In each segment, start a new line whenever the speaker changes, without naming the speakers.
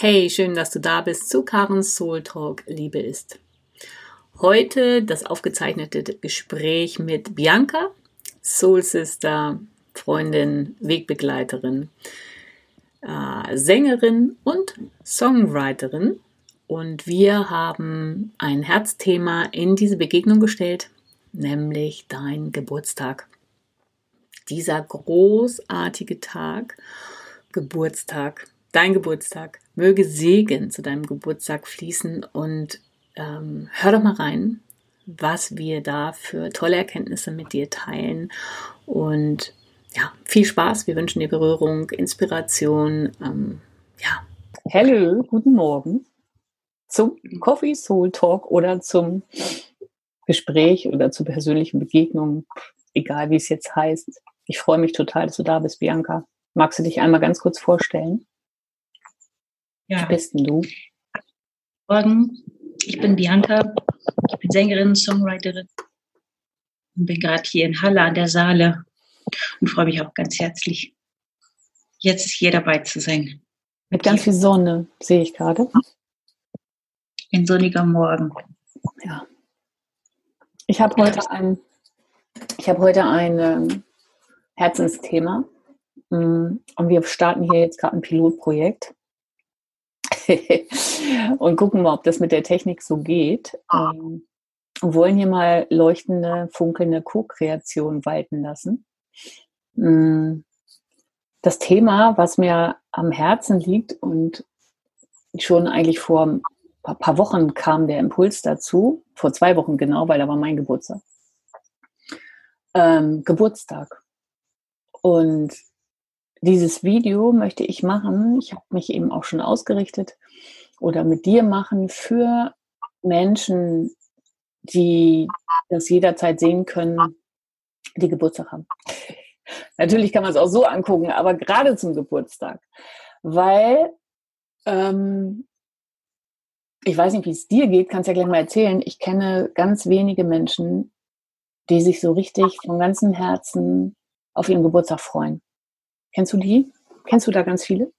Hey, schön, dass du da bist zu Karens Soul Talk Liebe ist. Heute das aufgezeichnete Gespräch mit Bianca, Soul Sister, Freundin, Wegbegleiterin, äh, Sängerin und Songwriterin. Und wir haben ein Herzthema in diese Begegnung gestellt, nämlich dein Geburtstag. Dieser großartige Tag, Geburtstag, dein Geburtstag, möge Segen zu deinem Geburtstag fließen und ähm, hör doch mal rein, was wir da für tolle Erkenntnisse mit dir teilen. Und ja, viel Spaß. Wir wünschen dir Berührung, Inspiration. Ähm, ja.
Hallo, guten Morgen zum Coffee Soul Talk oder zum Gespräch oder zur persönlichen Begegnung, egal wie es jetzt heißt. Ich freue mich total, dass du da bist, Bianca. Magst du dich einmal ganz kurz vorstellen?
Ja. Wer bist denn du? Morgen, ich bin Bianca, ich bin Sängerin, Songwriterin und bin gerade hier in Halle an der Saale und freue mich auch ganz herzlich, jetzt hier dabei zu sein.
Mit ganz viel Sonne, sehe ich gerade.
Ein sonniger Morgen.
Ja. Ich habe heute ein, ich habe heute ein ähm, Herzensthema mm, und wir starten hier jetzt gerade ein Pilotprojekt und gucken mal, ob das mit der Technik so geht. Ähm, und wollen hier mal leuchtende, funkelnde Co-Kreation walten lassen. Mm, das Thema, was mir am Herzen liegt und schon eigentlich vor ein paar Wochen kam der Impuls dazu, vor zwei Wochen genau, weil da war mein Geburtstag. Ähm, Geburtstag. Und dieses Video möchte ich machen. Ich habe mich eben auch schon ausgerichtet oder mit dir machen für Menschen, die das jederzeit sehen können, die Geburtstag haben. Natürlich kann man es auch so angucken, aber gerade zum Geburtstag, weil ähm, ich weiß nicht, wie es dir geht, kannst ja gleich mal erzählen. Ich kenne ganz wenige Menschen, die sich so richtig von ganzem Herzen auf ihren Geburtstag freuen. Kennst du die? Kennst du da ganz viele?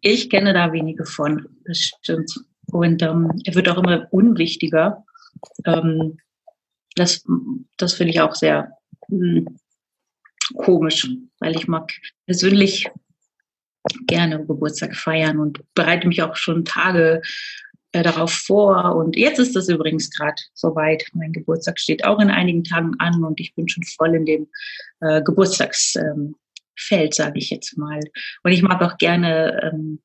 Ich kenne da wenige von, das stimmt. Und ähm, er wird auch immer unwichtiger. Ähm, das das finde ich auch sehr mh, hm, komisch, weil ich mag persönlich gerne Geburtstag feiern und bereite mich auch schon Tage äh, darauf vor. Und jetzt ist das übrigens gerade soweit. Mein Geburtstag steht auch in einigen Tagen an und ich bin schon voll in dem äh, Geburtstagsfeld, ähm, sage ich jetzt mal. Und ich mag auch gerne ähm,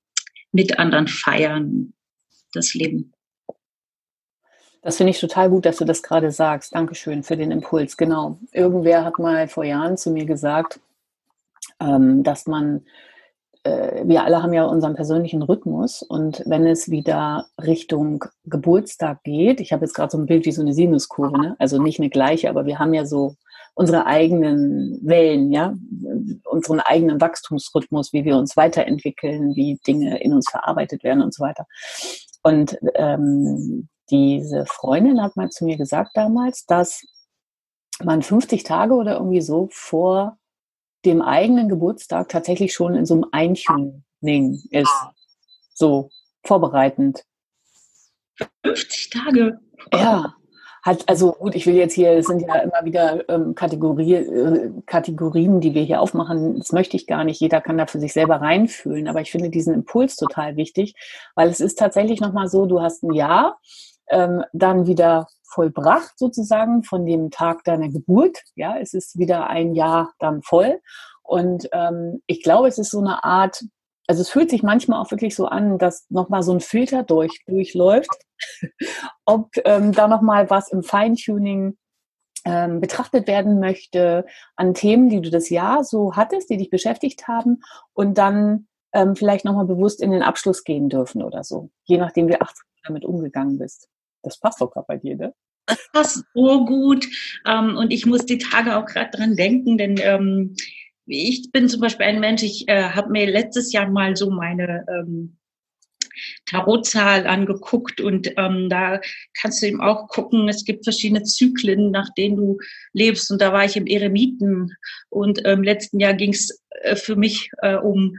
mit anderen feiern, das Leben.
Das finde ich total gut, dass du das gerade sagst. Dankeschön für den Impuls. Genau. Irgendwer hat mal vor Jahren zu mir gesagt, ähm, dass man äh, wir alle haben ja unseren persönlichen Rhythmus und wenn es wieder Richtung Geburtstag geht, ich habe jetzt gerade so ein Bild wie so eine Sinuskurve, ne? also nicht eine gleiche, aber wir haben ja so unsere eigenen Wellen, ja, unseren eigenen Wachstumsrhythmus, wie wir uns weiterentwickeln, wie Dinge in uns verarbeitet werden und so weiter. Und ähm, diese Freundin hat mal zu mir gesagt damals, dass man 50 Tage oder irgendwie so vor dem eigenen Geburtstag tatsächlich schon in so einem Eintuning ist. So vorbereitend.
50 Tage.
Ja. Hat, also gut, ich will jetzt hier, es sind ja immer wieder ähm, Kategorie, äh, Kategorien, die wir hier aufmachen. Das möchte ich gar nicht. Jeder kann da für sich selber reinfühlen. Aber ich finde diesen Impuls total wichtig, weil es ist tatsächlich nochmal so, du hast ein Jahr, ähm, dann wieder vollbracht sozusagen von dem Tag deiner Geburt. Ja, es ist wieder ein Jahr dann voll. Und ähm, ich glaube, es ist so eine Art, also es fühlt sich manchmal auch wirklich so an, dass nochmal so ein Filter durch, durchläuft, ob ähm, da nochmal was im Feintuning ähm, betrachtet werden möchte an Themen, die du das Jahr so hattest, die dich beschäftigt haben und dann ähm, vielleicht nochmal bewusst in den Abschluss gehen dürfen oder so, je nachdem, wie achtsam damit umgegangen bist. Das passt doch gerade bei dir, ne?
Das passt so gut. Ähm, und ich muss die Tage auch gerade dran denken, denn ähm, ich bin zum Beispiel ein Mensch, ich äh, habe mir letztes Jahr mal so meine ähm, Tarotzahl angeguckt und ähm, da kannst du eben auch gucken, es gibt verschiedene Zyklen, nach denen du lebst und da war ich im Eremiten und im ähm, letzten Jahr ging es äh, für mich äh, um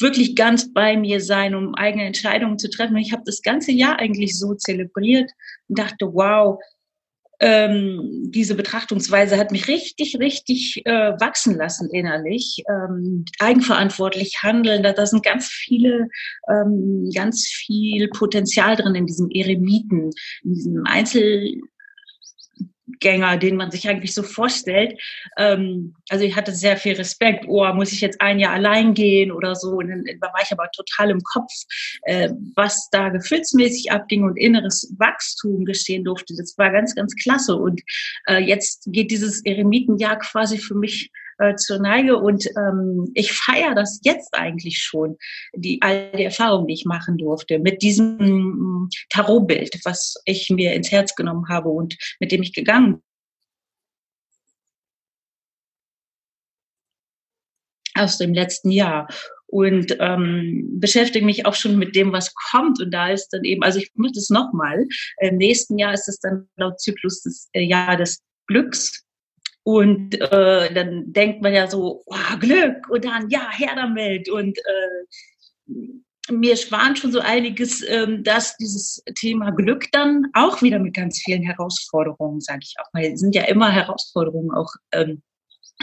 wirklich ganz bei mir sein, um eigene Entscheidungen zu treffen. Und ich habe das ganze Jahr eigentlich so zelebriert und dachte, wow, ähm, diese Betrachtungsweise hat mich richtig, richtig äh, wachsen lassen innerlich. Ähm, eigenverantwortlich handeln, da, da sind ganz viele, ähm, ganz viel Potenzial drin in diesem Eremiten, in diesem Einzel Gänger, den man sich eigentlich so vorstellt. Ähm, also ich hatte sehr viel Respekt. Oh, muss ich jetzt ein Jahr allein gehen oder so? Und dann war ich aber total im Kopf, äh, was da gefühlsmäßig abging und inneres Wachstum geschehen durfte. Das war ganz, ganz klasse. Und äh, jetzt geht dieses Eremitenjahr quasi für mich äh, zur Neige und ähm, ich feiere das jetzt eigentlich schon, die all die Erfahrungen, die ich machen durfte mit diesem mm, Tarotbild, was ich mir ins Herz genommen habe und mit dem ich gegangen aus dem letzten Jahr und ähm, beschäftige mich auch schon mit dem, was kommt. Und da ist dann eben, also ich mache das nochmal. Im nächsten Jahr ist es dann laut Zyklus das äh, Jahr des Glücks. Und äh, dann denkt man ja so, oh, Glück und dann, ja, her damit. Und äh, mir schwant schon so einiges, ähm, dass dieses Thema Glück dann auch wieder mit ganz vielen Herausforderungen, sage ich auch mal, sind ja immer Herausforderungen auch ähm,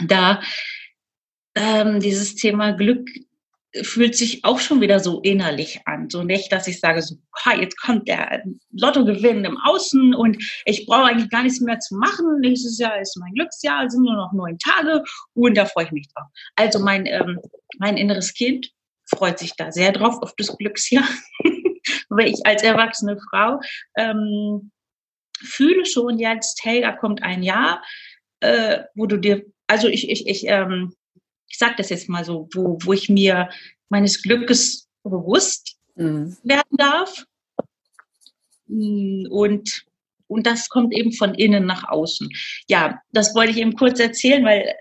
da. Ähm, dieses Thema Glück fühlt sich auch schon wieder so innerlich an. So nicht, dass ich sage, so, jetzt kommt der Lottogewinn im Außen und ich brauche eigentlich gar nichts mehr zu machen. Nächstes Jahr ist mein Glücksjahr, sind nur noch neun Tage und da freue ich mich drauf. Also mein, ähm, mein inneres Kind freut sich da sehr drauf auf das Glücksjahr, weil ich als erwachsene Frau ähm, fühle schon jetzt, hey, da kommt ein Jahr, äh, wo du dir, also ich, ich, ich, ähm, ich sage das jetzt mal so, wo, wo ich mir meines Glückes bewusst mhm. werden darf. Und, und das kommt eben von innen nach außen. Ja, das wollte ich eben kurz erzählen, weil äh,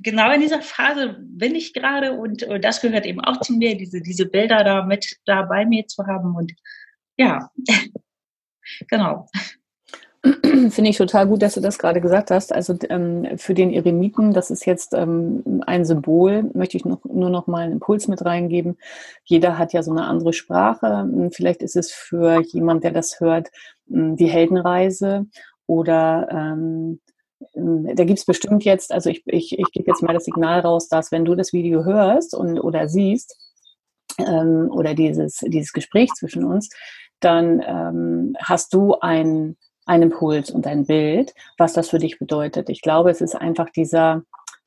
genau in dieser Phase bin ich gerade und, und das gehört eben auch zu mir, diese, diese Bilder da mit da bei mir zu haben. Und ja, genau.
Finde ich total gut, dass du das gerade gesagt hast. Also ähm, für den Eremiten, das ist jetzt ähm, ein Symbol, möchte ich noch, nur noch mal einen Impuls mit reingeben. Jeder hat ja so eine andere Sprache. Hm, vielleicht ist es für jemand, der das hört, hm, die Heldenreise oder ähm, hm, da gibt's bestimmt jetzt, also ich, ich, ich gebe jetzt mal das Signal raus, dass wenn du das Video hörst und oder siehst, ähm, oder dieses, dieses Gespräch zwischen uns, dann ähm, hast du ein ein Impuls und ein Bild, was das für dich bedeutet. Ich glaube, es ist einfach dieser,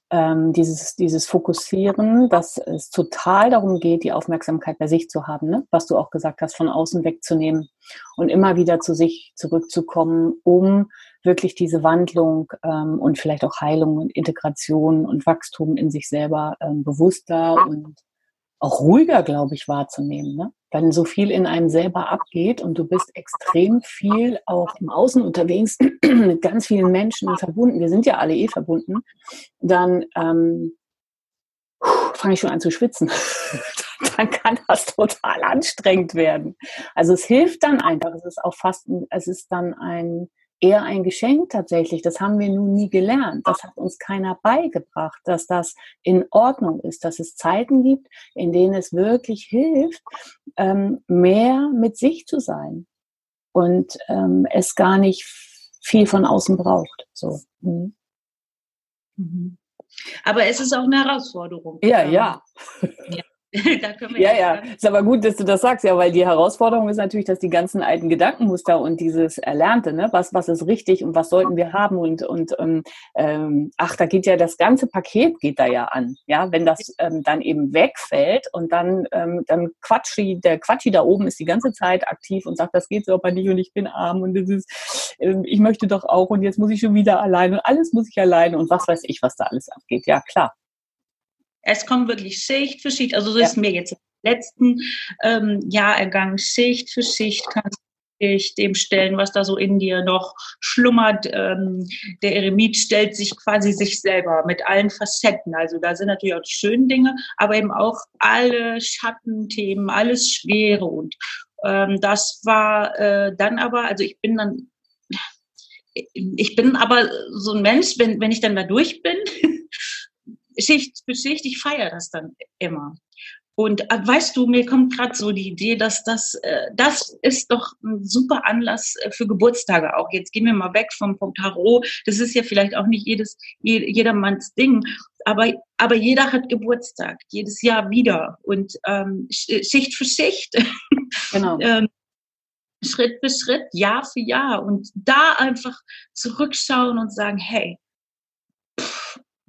ähm, dieses, dieses Fokussieren, dass es total darum geht, die Aufmerksamkeit bei sich zu haben, ne? was du auch gesagt hast, von außen wegzunehmen und immer wieder zu sich zurückzukommen, um wirklich diese Wandlung ähm, und vielleicht auch Heilung und Integration und Wachstum in sich selber ähm, bewusster und auch ruhiger, glaube ich, wahrzunehmen. Ne? Wenn so viel in einem selber abgeht und du bist extrem viel auch im Außen unterwegs mit ganz vielen Menschen verbunden, wir sind ja alle eh verbunden, dann ähm, fange ich schon an zu schwitzen. dann kann das total anstrengend werden. Also es hilft dann einfach. Es ist auch fast, es ist dann ein eher ein Geschenk tatsächlich. Das haben wir nun nie gelernt. Das hat uns keiner beigebracht, dass das in Ordnung ist, dass es Zeiten gibt, in denen es wirklich hilft, ähm, mehr mit sich zu sein und ähm, es gar nicht viel von außen braucht. So. Mhm.
mhm. Aber es ist auch eine Herausforderung.
Ja, ja. ja. ja, ja, ist aber gut, dass du das sagst, ja, weil die Herausforderung ist natürlich, dass die ganzen alten Gedankenmuster und dieses Erlernte, ne, was, was ist richtig und was sollten wir haben und, und ähm, ähm, ach, da geht ja das ganze Paket geht da ja an, ja, wenn das ähm, dann eben wegfällt und dann, ähm, dann Quatschi, der Quatschi da oben ist die ganze Zeit aktiv und sagt, das geht so aber nicht und ich bin arm und das ist, ähm, ich möchte doch auch und jetzt muss ich schon wieder allein und alles muss ich alleine und was weiß ich, was da alles abgeht, ja, klar.
Es kommt wirklich Schicht für Schicht. Also so ja. ist mir jetzt im letzten ähm, Jahr ergangen. Schicht für Schicht kannst du dich dem stellen, was da so in dir noch schlummert. Ähm, der Eremit stellt sich quasi sich selber mit allen Facetten. Also da sind natürlich auch die schönen Dinge, aber eben auch alle Schattenthemen, alles Schwere. Und ähm, das war äh, dann aber, also ich bin dann ich bin aber so ein Mensch, wenn, wenn ich dann da durch bin, Schicht für Schicht, ich feiere das dann immer. Und äh, weißt du, mir kommt gerade so die Idee, dass das, äh, das ist doch ein super Anlass äh, für Geburtstage auch. Jetzt gehen wir mal weg vom, vom Tarot. Das ist ja vielleicht auch nicht jedes, jedermanns Ding. Aber, aber jeder hat Geburtstag, jedes Jahr wieder. Und ähm, Schicht für Schicht. Genau. ähm, Schritt für Schritt, Jahr für Jahr. Und da einfach zurückschauen und sagen, hey,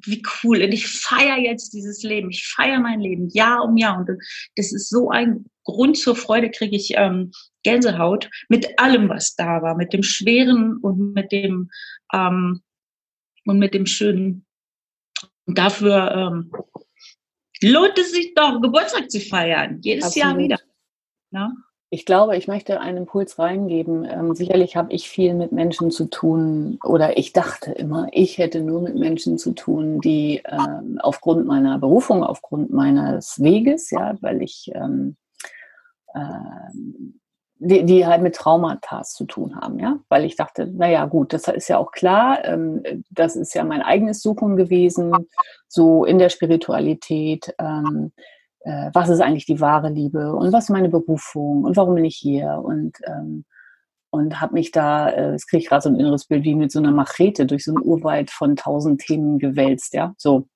wie cool. Und ich feiere jetzt dieses Leben. Ich feiere mein Leben Jahr um Jahr. Und das ist so ein Grund zur Freude, kriege ich ähm, Gänsehaut mit allem, was da war, mit dem Schweren und mit dem ähm, und mit dem Schönen. Und dafür ähm, lohnt es sich doch, Geburtstag zu feiern. Jedes Absolut. Jahr wieder.
Ja? Ich glaube, ich möchte einen Impuls reingeben. Ähm, sicherlich habe ich viel mit Menschen zu tun oder ich dachte immer, ich hätte nur mit Menschen zu tun, die ähm, aufgrund meiner Berufung, aufgrund meines Weges, ja, weil ich ähm, ähm, die, die halt mit Traumata zu tun haben, ja, weil ich dachte, naja, gut, das ist ja auch klar, ähm, das ist ja mein eigenes Suchen gewesen, so in der Spiritualität. Äh, was ist eigentlich die wahre Liebe und was ist meine Berufung und warum bin ich hier und ähm, und habe mich da, äh, jetzt kriege ich gerade so ein inneres Bild wie mit so einer Machete durch so ein Urwald von tausend Themen gewälzt, ja, so.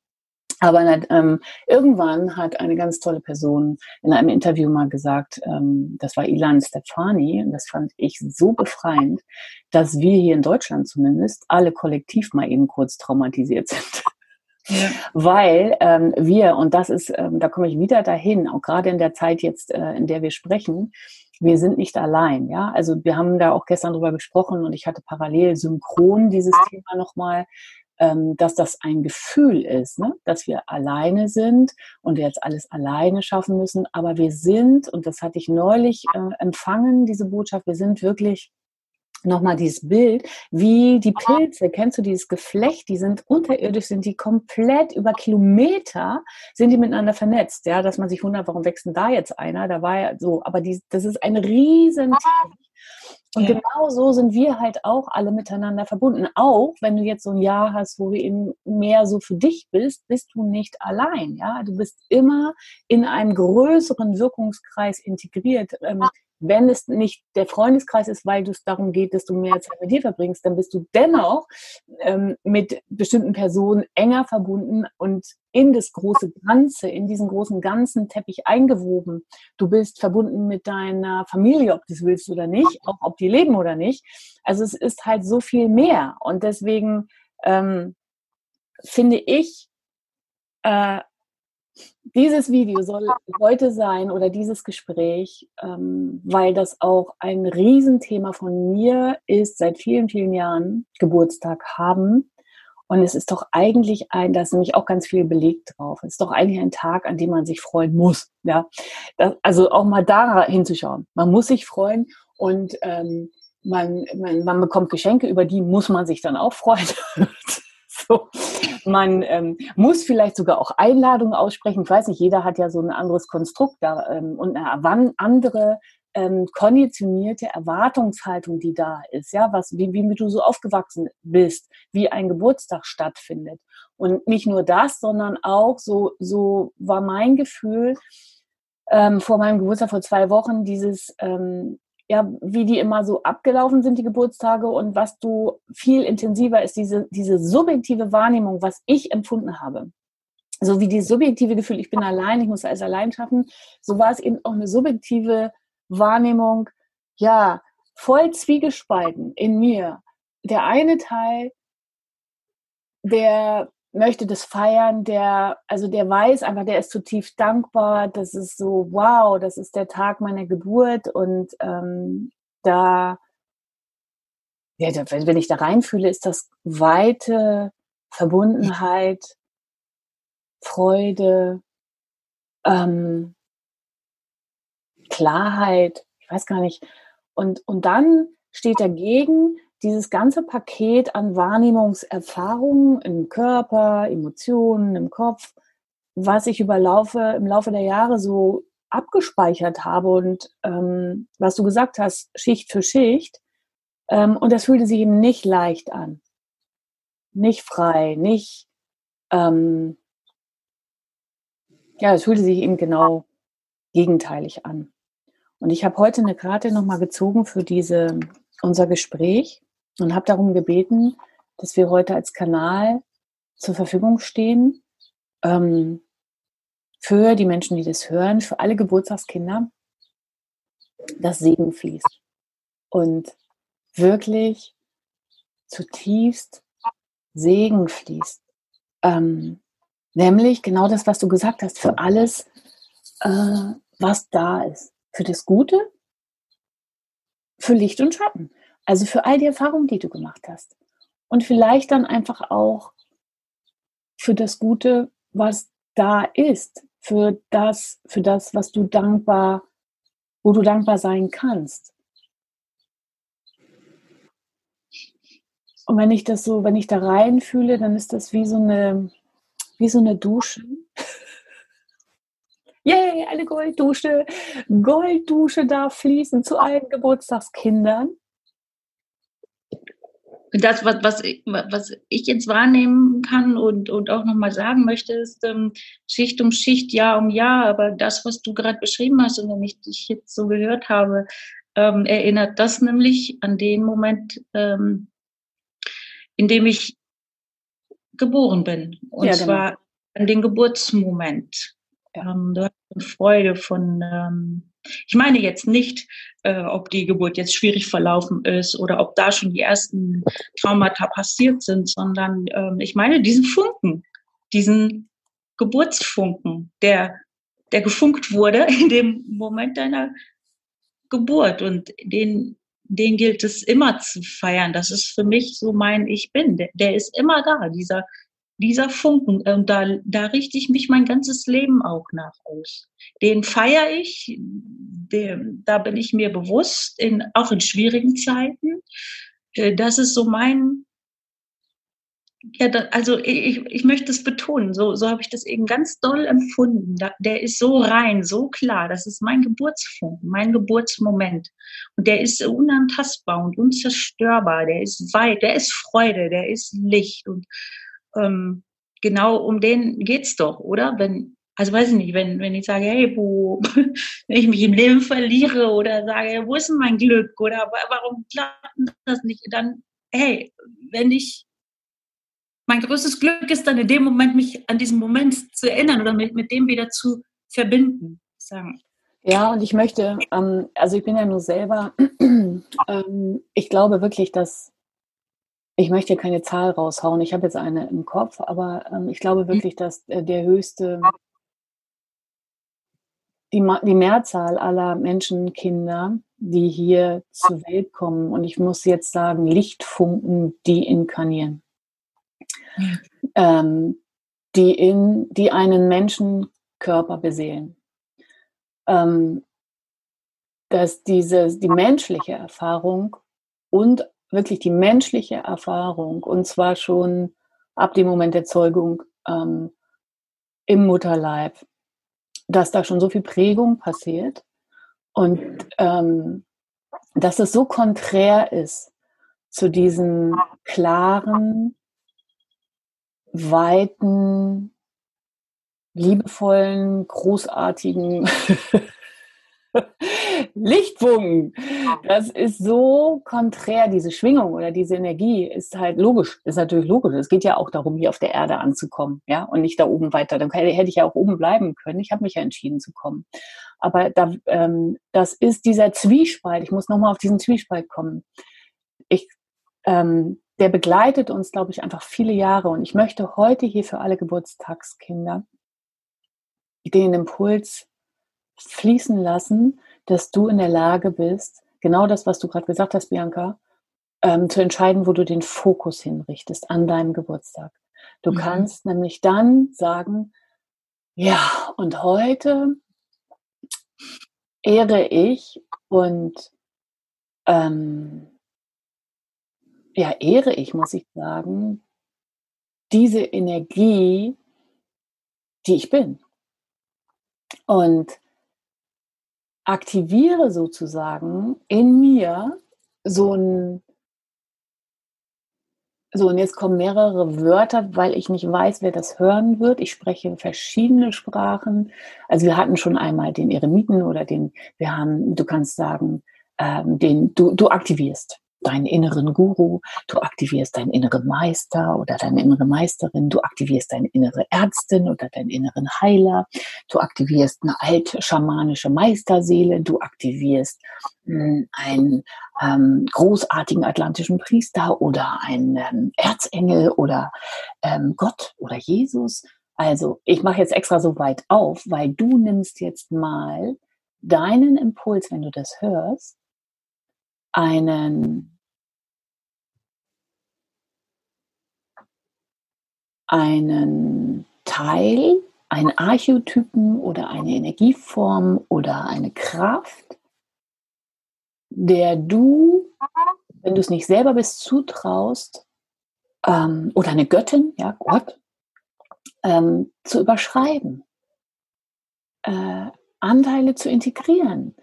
Aber ähm, irgendwann hat eine ganz tolle Person in einem Interview mal gesagt, ähm, das war Ilan Stefani, und das fand ich so befreiend, dass wir hier in Deutschland zumindest alle kollektiv mal eben kurz traumatisiert sind. Ja. Weil ähm, wir, und das ist, ähm, da komme ich wieder dahin, auch gerade in der Zeit jetzt, äh, in der wir sprechen, wir sind nicht allein, ja. Also wir haben da auch gestern drüber gesprochen und ich hatte parallel synchron dieses Thema nochmal, ähm, dass das ein Gefühl ist, ne? dass wir alleine sind und jetzt alles alleine schaffen müssen. Aber wir sind, und das hatte ich neulich äh, empfangen, diese Botschaft, wir sind wirklich nochmal dieses Bild, wie die Pilze, kennst du dieses Geflecht, die sind unterirdisch, sind die komplett über Kilometer, sind die miteinander vernetzt, ja, dass man sich wundert, warum wächst denn da jetzt einer, da war ja so, aber die, das ist ein riesen und ja. genau so sind wir halt auch alle miteinander verbunden. Auch wenn du jetzt so ein Jahr hast, wo du eben mehr so für dich bist, bist du nicht allein. Ja, du bist immer in einem größeren Wirkungskreis integriert. Ähm, wenn es nicht der Freundeskreis ist, weil es darum geht, dass du mehr Zeit mit dir verbringst, dann bist du dennoch ähm, mit bestimmten Personen enger verbunden und in das große Ganze, in diesen großen ganzen Teppich eingewoben. Du bist verbunden mit deiner Familie, ob du es willst oder nicht, auch ob die leben oder nicht. Also es ist halt so viel mehr. Und deswegen ähm, finde ich, äh, dieses Video soll heute sein oder dieses Gespräch, ähm, weil das auch ein Riesenthema von mir ist, seit vielen, vielen Jahren Geburtstag haben. Und es ist doch eigentlich ein, da ist nämlich auch ganz viel belegt drauf. Es ist doch eigentlich ein Tag, an dem man sich freuen muss. Ja, das, also auch mal da hinzuschauen. Man muss sich freuen und ähm, man, man, man bekommt Geschenke, über die muss man sich dann auch freuen. so. Man ähm, muss vielleicht sogar auch Einladungen aussprechen. Ich weiß nicht, jeder hat ja so ein anderes Konstrukt da ähm, und eine andere ähm, konditionierte Erwartungshaltung, die da ist, ja, was, wie, wie du so aufgewachsen bist, wie ein Geburtstag stattfindet. Und nicht nur das, sondern auch, so, so war mein Gefühl ähm, vor meinem Geburtstag vor zwei Wochen, dieses, ähm, ja, wie die immer so abgelaufen sind, die Geburtstage und was du viel intensiver ist, diese, diese subjektive Wahrnehmung, was ich empfunden habe. So wie die subjektive Gefühl, ich bin allein, ich muss alles allein schaffen, so war es eben auch eine subjektive Wahrnehmung, ja, voll zwiegespalten in mir. Der eine Teil, der möchte das feiern, der, also der weiß einfach, der ist zutiefst dankbar, das ist so, wow, das ist der Tag meiner Geburt und ähm, da, ja, wenn ich da reinfühle, ist das weite Verbundenheit, Freude, ähm, Klarheit, ich weiß gar nicht. Und, und dann steht dagegen dieses ganze Paket an Wahrnehmungserfahrungen im Körper, Emotionen, im Kopf, was ich über Laufe, im Laufe der Jahre so abgespeichert habe und ähm, was du gesagt hast, Schicht für Schicht. Ähm, und das fühlte sich eben nicht leicht an. Nicht frei, nicht, ähm, ja, es fühlte sich eben genau gegenteilig an. Und ich habe heute eine Karte nochmal gezogen für diese, unser Gespräch und habe darum gebeten, dass wir heute als Kanal zur Verfügung stehen ähm, für die Menschen, die das hören, für alle Geburtstagskinder, dass Segen fließt. Und wirklich zutiefst Segen fließt. Ähm, nämlich genau das, was du gesagt hast, für alles, äh, was da ist. Für das Gute, für Licht und Schatten. Also für all die Erfahrungen, die du gemacht hast. Und vielleicht dann einfach auch für das Gute, was da ist. Für das, für das, was du dankbar, wo du dankbar sein kannst. Und wenn ich das so, wenn ich da reinfühle, dann ist das wie so eine, wie so eine Dusche. Yay, eine Golddusche. Golddusche darf fließen zu allen Geburtstagskindern.
Das, was, was, ich, was ich jetzt wahrnehmen kann und, und auch nochmal sagen möchte, ist ähm, Schicht um Schicht, Jahr um Jahr. Aber das, was du gerade beschrieben hast und wenn ich dich jetzt so gehört habe, ähm, erinnert das nämlich an den Moment, ähm, in dem ich geboren bin. Und ja, genau. zwar an den Geburtsmoment. Ja. Ähm, du hast eine Freude von, ähm, ich meine jetzt nicht, äh, ob die Geburt jetzt schwierig verlaufen ist oder ob da schon die ersten Traumata passiert sind, sondern ähm, ich meine diesen Funken, diesen Geburtsfunken, der, der gefunkt wurde in dem Moment deiner Geburt und den den gilt es immer zu feiern. Das ist für mich so mein Ich bin. Der, der ist immer da, dieser, dieser Funken. Und da, da richte ich mich mein ganzes Leben auch nach aus. Den feiere ich, der, da bin ich mir bewusst, in, auch in schwierigen Zeiten. Äh, das ist so mein, ja, da, also ich, ich möchte es betonen, so, so habe ich das eben ganz doll empfunden. Da, der ist so rein, so klar. Das ist mein Geburtsfunken, mein Geburtsmoment. Und der ist unantastbar und unzerstörbar. Der ist weit, der ist Freude, der ist Licht. Und ähm, genau um den geht's doch, oder? Wenn, also weiß ich nicht, wenn, wenn ich sage, hey, wo, wenn ich mich im Leben verliere oder sage, wo ist denn mein Glück oder warum klappt das nicht, dann, hey, wenn ich mein größtes Glück ist dann in dem Moment, mich an diesen Moment zu erinnern oder mit, mit dem wieder zu verbinden. Sagen.
Ja, und ich möchte, ähm, also ich bin ja nur selber, ähm, ich glaube wirklich, dass, ich möchte keine Zahl raushauen, ich habe jetzt eine im Kopf, aber ähm, ich glaube wirklich, dass äh, der höchste, die, die Mehrzahl aller Menschen, Kinder, die hier zur Welt kommen, und ich muss jetzt sagen, Lichtfunken, die inkarnieren. Ähm, die, in, die einen Menschenkörper beseelen. Ähm, dass diese, die menschliche Erfahrung und wirklich die menschliche Erfahrung, und zwar schon ab dem Moment der Zeugung ähm, im Mutterleib, dass da schon so viel Prägung passiert und ähm, dass es so konträr ist zu diesen klaren, weiten, liebevollen, großartigen Lichtbogen. Das ist so konträr, diese Schwingung oder diese Energie ist halt logisch, ist natürlich logisch. Es geht ja auch darum, hier auf der Erde anzukommen, ja, und nicht da oben weiter. Dann hätte ich ja auch oben bleiben können. Ich habe mich ja entschieden zu kommen. Aber da, ähm, das ist dieser Zwiespalt. Ich muss nochmal auf diesen Zwiespalt kommen. Ich ähm, der begleitet uns, glaube ich, einfach viele Jahre. Und ich möchte heute hier für alle Geburtstagskinder den Impuls fließen lassen, dass du in der Lage bist, genau das, was du gerade gesagt hast, Bianca, ähm, zu entscheiden, wo du den Fokus hinrichtest an deinem Geburtstag. Du mhm. kannst nämlich dann sagen, ja, und heute ehre ich und ähm, ja, ehre ich, muss ich sagen, diese Energie, die ich bin. Und aktiviere sozusagen in mir so ein, So, und jetzt kommen mehrere Wörter, weil ich nicht weiß, wer das hören wird. Ich spreche verschiedene Sprachen. Also wir hatten schon einmal den Eremiten oder den, wir haben, du kannst sagen, ähm, den du, du aktivierst deinen inneren Guru, du aktivierst deinen inneren Meister oder deine innere Meisterin, du aktivierst deine innere Ärztin oder deinen inneren Heiler, du aktivierst eine alte schamanische Meisterseele, du aktivierst hm, einen ähm, großartigen atlantischen Priester oder einen ähm, Erzengel oder ähm, Gott oder Jesus. Also ich mache jetzt extra so weit auf, weil du nimmst jetzt mal deinen Impuls, wenn du das hörst, einen einen Teil, einen Archetypen oder eine Energieform oder eine Kraft, der du, wenn du es nicht selber bist, zutraust, ähm, oder eine Göttin, ja, Gott, ähm, zu überschreiben, äh, Anteile zu integrieren,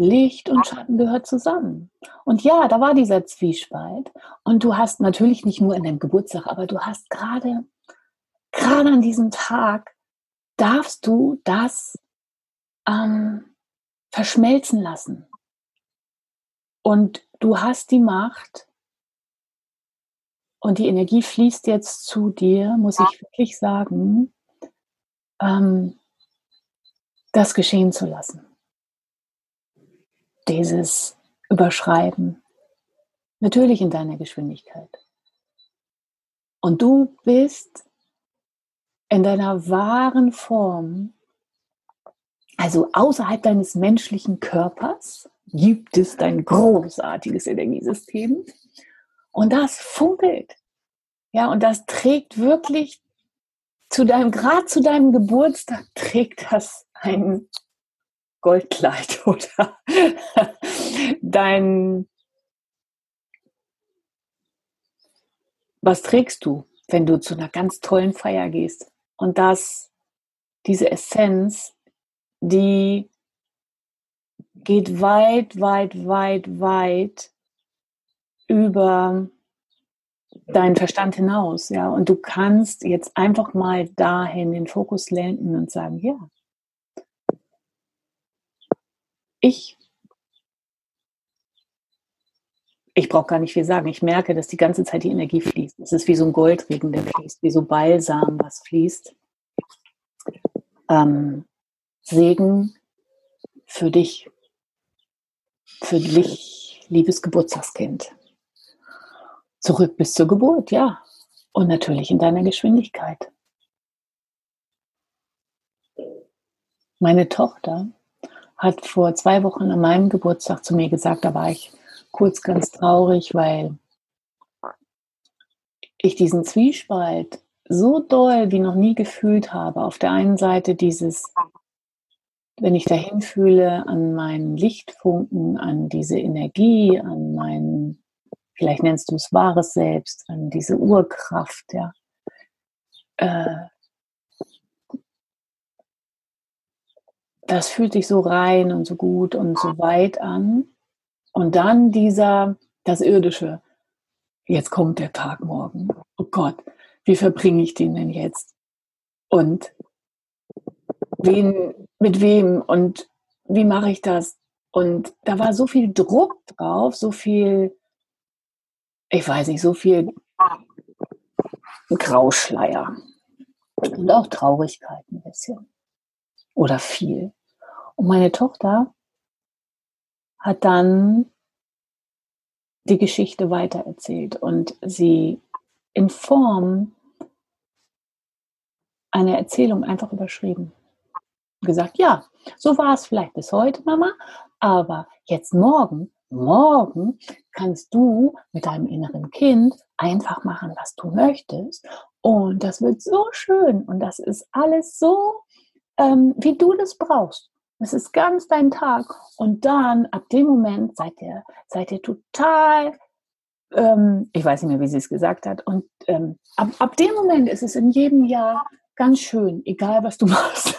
Licht und Schatten gehört zusammen. Und ja, da war dieser Zwiespalt. Und du hast natürlich nicht nur in deinem Geburtstag, aber du hast gerade, gerade an diesem Tag, darfst du das ähm, verschmelzen lassen. Und du hast die Macht und die Energie fließt jetzt zu dir, muss ich wirklich sagen, ähm, das geschehen zu lassen dieses Überschreiben. Natürlich in deiner Geschwindigkeit. Und du bist in deiner wahren Form, also außerhalb deines menschlichen Körpers, gibt es dein großartiges Energiesystem. Und das funkelt. Ja, und das trägt wirklich zu deinem, gerade zu deinem Geburtstag trägt das einen Goldkleid oder dein, was trägst du, wenn du zu einer ganz tollen Feier gehst? Und das, diese Essenz, die geht weit, weit, weit, weit über deinen Verstand hinaus, ja. Und du kannst jetzt einfach mal dahin den Fokus lenken und sagen, ja, ich, ich brauche gar nicht viel sagen. Ich merke, dass die ganze Zeit die Energie fließt. Es ist wie so ein Goldregen, der fließt, wie so Balsam, was fließt. Ähm, Segen für dich, für dich, liebes Geburtstagskind. Zurück bis zur Geburt, ja. Und natürlich in deiner Geschwindigkeit. Meine Tochter hat vor zwei Wochen an meinem Geburtstag zu mir gesagt, da war ich kurz ganz traurig, weil ich diesen Zwiespalt so doll wie noch nie gefühlt habe. Auf der einen Seite dieses, wenn ich dahin fühle, an meinen Lichtfunken, an diese Energie, an mein, vielleicht nennst du es wahres Selbst, an diese Urkraft, ja. Äh, das fühlt sich so rein und so gut und so weit an. Und dann dieser, das Irdische. Jetzt kommt der Tag morgen. Oh Gott, wie verbringe ich den denn jetzt? Und wen, mit wem und wie mache ich das? Und da war so viel Druck drauf, so viel, ich weiß nicht, so viel Grauschleier und auch Traurigkeit ein bisschen oder viel. Und meine Tochter hat dann die Geschichte weitererzählt und sie in Form einer Erzählung einfach überschrieben. Gesagt, ja, so war es vielleicht bis heute, Mama, aber jetzt morgen, morgen kannst du mit deinem inneren Kind einfach machen, was du möchtest. Und das wird so schön und das ist alles so, ähm, wie du das brauchst. Es ist ganz dein Tag. Und dann, ab dem Moment, seid ihr, seid ihr total, ähm, ich weiß nicht mehr, wie sie es gesagt hat. Und ähm, ab, ab dem Moment ist es in jedem Jahr ganz schön, egal was du machst.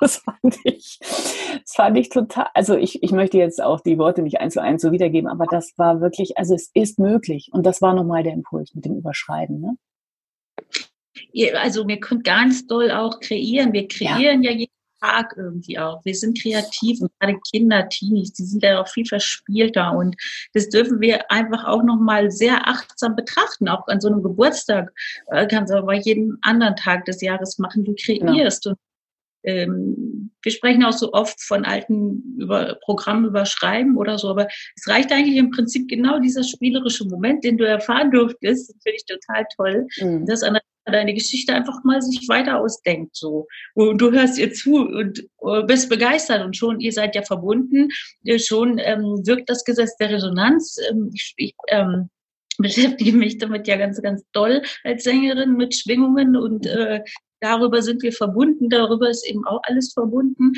das fand ich, Das fand ich total, also ich, ich möchte jetzt auch die Worte nicht eins zu eins so wiedergeben, aber das war wirklich, also es ist möglich. Und das war nochmal der Impuls mit dem Überschreiben. Ne?
Also wir können ganz doll auch kreieren. Wir kreieren ja, ja jeden Tag irgendwie auch. Wir sind kreativ und gerade Kinder, Teenies, die sind ja auch viel verspielter und das dürfen wir einfach auch nochmal sehr achtsam betrachten. Auch an so einem Geburtstag äh, kannst du aber jeden anderen Tag des Jahres machen. Du kreierst genau. und ähm, wir sprechen auch so oft von alten über Programmen überschreiben oder so, aber es reicht eigentlich im Prinzip genau dieser spielerische Moment, den du erfahren durftest, finde ich total toll, mhm. dass an deine Geschichte einfach mal sich weiter ausdenkt so. Und du hörst ihr zu und äh, bist begeistert und schon ihr seid ja verbunden. Schon ähm, wirkt das Gesetz der Resonanz. Ähm, ich, ich ähm, beschäftige mich damit ja ganz ganz doll als Sängerin mit Schwingungen und äh, darüber sind wir verbunden. Darüber ist eben auch alles verbunden.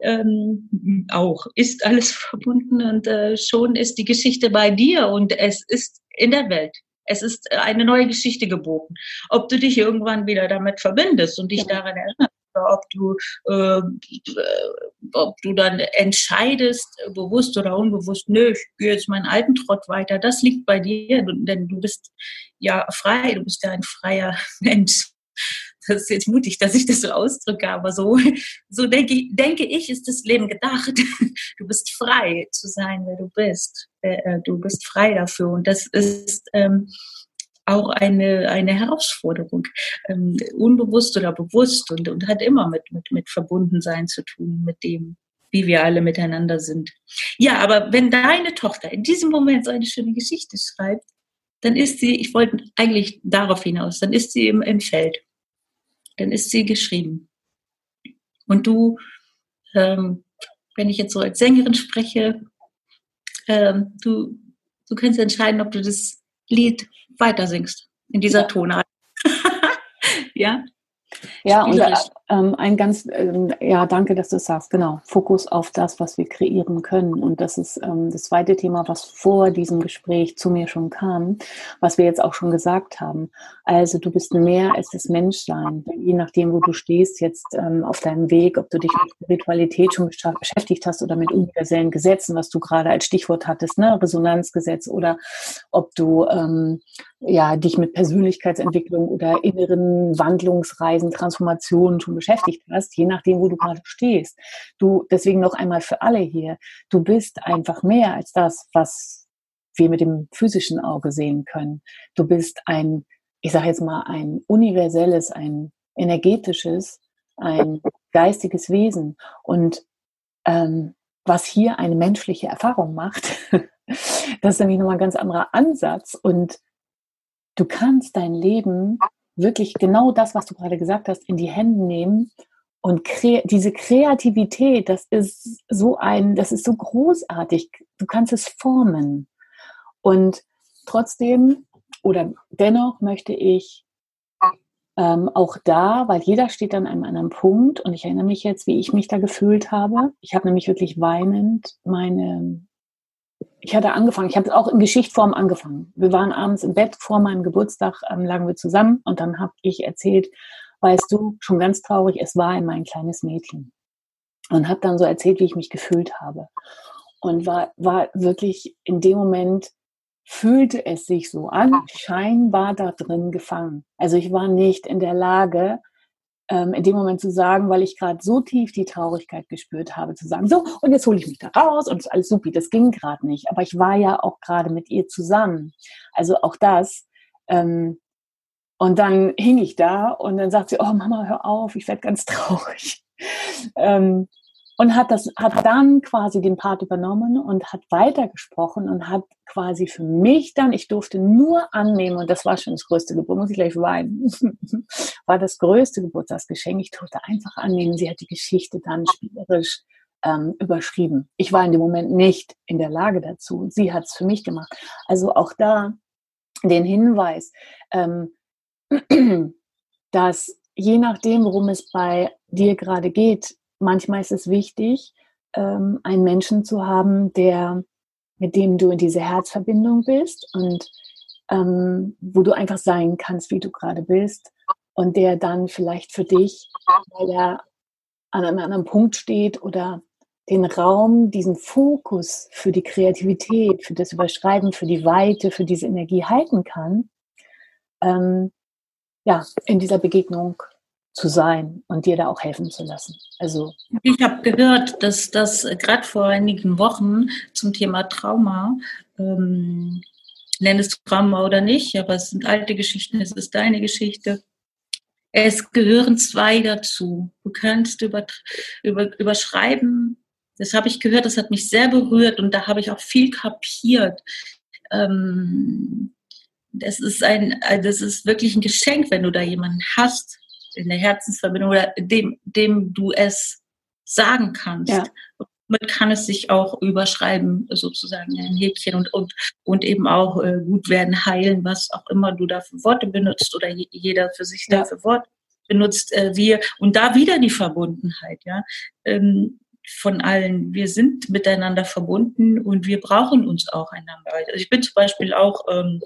Ähm, auch ist alles verbunden und äh, schon ist die Geschichte bei dir und es ist in der Welt es ist eine neue Geschichte geboten. Ob du dich irgendwann wieder damit verbindest und dich ja. daran erinnerst, oder ob du, äh, ob du dann entscheidest, bewusst oder unbewusst, nö, ich gehe jetzt meinen alten Trott weiter, das liegt bei dir, denn du bist ja frei, du bist ja ein freier Mensch das ist jetzt mutig, dass ich das so ausdrücke, aber so, so denke, denke ich, ist das Leben gedacht. Du bist frei zu sein, wer du bist. Äh, äh, du bist frei dafür. Und das ist ähm, auch eine, eine Herausforderung, ähm, unbewusst oder bewusst und, und hat immer mit, mit, mit Verbundensein zu tun, mit dem, wie wir alle miteinander sind. Ja, aber wenn deine Tochter in diesem Moment so eine schöne Geschichte schreibt, dann ist sie, ich wollte eigentlich darauf hinaus, dann ist sie im, im Feld dann ist sie geschrieben. Und du, ähm, wenn ich jetzt so als Sängerin spreche, ähm, du, du kannst entscheiden, ob du das Lied weiter singst in dieser ja. Tonart.
ja? Ja, und ähm, ein ganz, ähm, ja, danke, dass du es sagst, genau, Fokus auf das, was wir kreieren können. Und das ist ähm, das zweite Thema, was vor diesem Gespräch zu mir schon kam, was wir jetzt auch schon gesagt haben. Also du bist mehr als das Menschsein. Je nachdem, wo du stehst jetzt ähm, auf deinem Weg, ob du dich mit Spiritualität schon beschäftigt hast oder mit universellen Gesetzen, was du gerade als Stichwort hattest, ne, Resonanzgesetz, oder ob du ähm, ja, dich mit Persönlichkeitsentwicklung oder inneren Wandlungsreisen, Transformationen schon beschäftigt hast, je nachdem, wo du gerade stehst. Du, deswegen noch einmal für alle hier, du bist einfach mehr als das, was wir mit dem physischen Auge sehen können. Du bist ein, ich sage jetzt mal, ein universelles, ein energetisches, ein geistiges Wesen. Und ähm, was hier eine menschliche Erfahrung macht, das ist nämlich nochmal ein ganz anderer Ansatz. Und du kannst dein Leben wirklich genau das, was du gerade gesagt hast, in die Hände nehmen und kre diese Kreativität, das ist so ein, das ist so großartig. Du kannst es formen. Und trotzdem oder dennoch möchte ich ähm, auch da, weil jeder steht an einem anderen Punkt und ich erinnere mich jetzt, wie ich mich da gefühlt habe. Ich habe nämlich wirklich weinend meine ich hatte angefangen, ich habe auch in Geschichtform angefangen. Wir waren abends im Bett vor meinem Geburtstag, ähm, lagen wir zusammen und dann habe ich erzählt, weißt du, schon ganz traurig, es war immer ein kleines Mädchen. Und habe dann so erzählt, wie ich mich gefühlt habe. Und war, war wirklich in dem Moment, fühlte es sich so an, scheinbar da drin gefangen. Also ich war nicht in der Lage, in dem Moment zu sagen, weil ich gerade so tief die Traurigkeit gespürt habe, zu sagen, so, und jetzt hole ich mich da raus und ist alles supi, das ging gerade nicht. Aber ich war ja auch gerade mit ihr zusammen. Also auch das. Ähm, und dann hing ich da und dann sagt sie, oh Mama, hör auf, ich werde ganz traurig. ähm, und hat das, hat dann quasi den Part übernommen und hat weitergesprochen und hat quasi für mich dann, ich durfte nur annehmen, und das war schon das größte Geburt, muss ich gleich weinen, war das größte Geburtstagsgeschenk. Ich durfte einfach annehmen. Sie hat die Geschichte dann spielerisch ähm, überschrieben. Ich war in dem Moment nicht in der Lage dazu. Sie hat es für mich gemacht. Also auch da den Hinweis, ähm, dass je nachdem, worum es bei dir gerade geht, manchmal ist es wichtig, ähm, einen Menschen zu haben, der, mit dem du in diese Herzverbindung bist und ähm, wo du einfach sein kannst, wie du gerade bist und der dann vielleicht für dich, weil er an einem anderen Punkt steht oder den Raum, diesen Fokus für die Kreativität, für das Überschreiben, für die Weite, für diese Energie halten kann, ähm, ja, in dieser Begegnung zu sein und dir da auch helfen zu lassen. Also
ich habe gehört, dass das gerade vor einigen Wochen zum Thema Trauma, ähm, nenn es Trauma oder nicht, aber es sind alte Geschichten, es ist deine Geschichte. Es gehören zwei dazu. Du kannst über, über, überschreiben. Das habe ich gehört, das hat mich sehr berührt und da habe ich auch viel kapiert. Ähm, das ist ein, das ist wirklich ein Geschenk, wenn du da jemanden hast, in der Herzensverbindung oder dem, dem du es sagen kannst. Ja. Damit kann es sich auch überschreiben, sozusagen ein Häkchen und, und, und eben auch äh, gut werden, heilen, was auch immer du da für Worte benutzt oder jeder für sich ja. dafür Wort benutzt. Äh, wir und da wieder die Verbundenheit, ja. Ähm, von allen. Wir sind miteinander verbunden und wir brauchen uns auch einander. Also ich bin zum Beispiel auch ähm,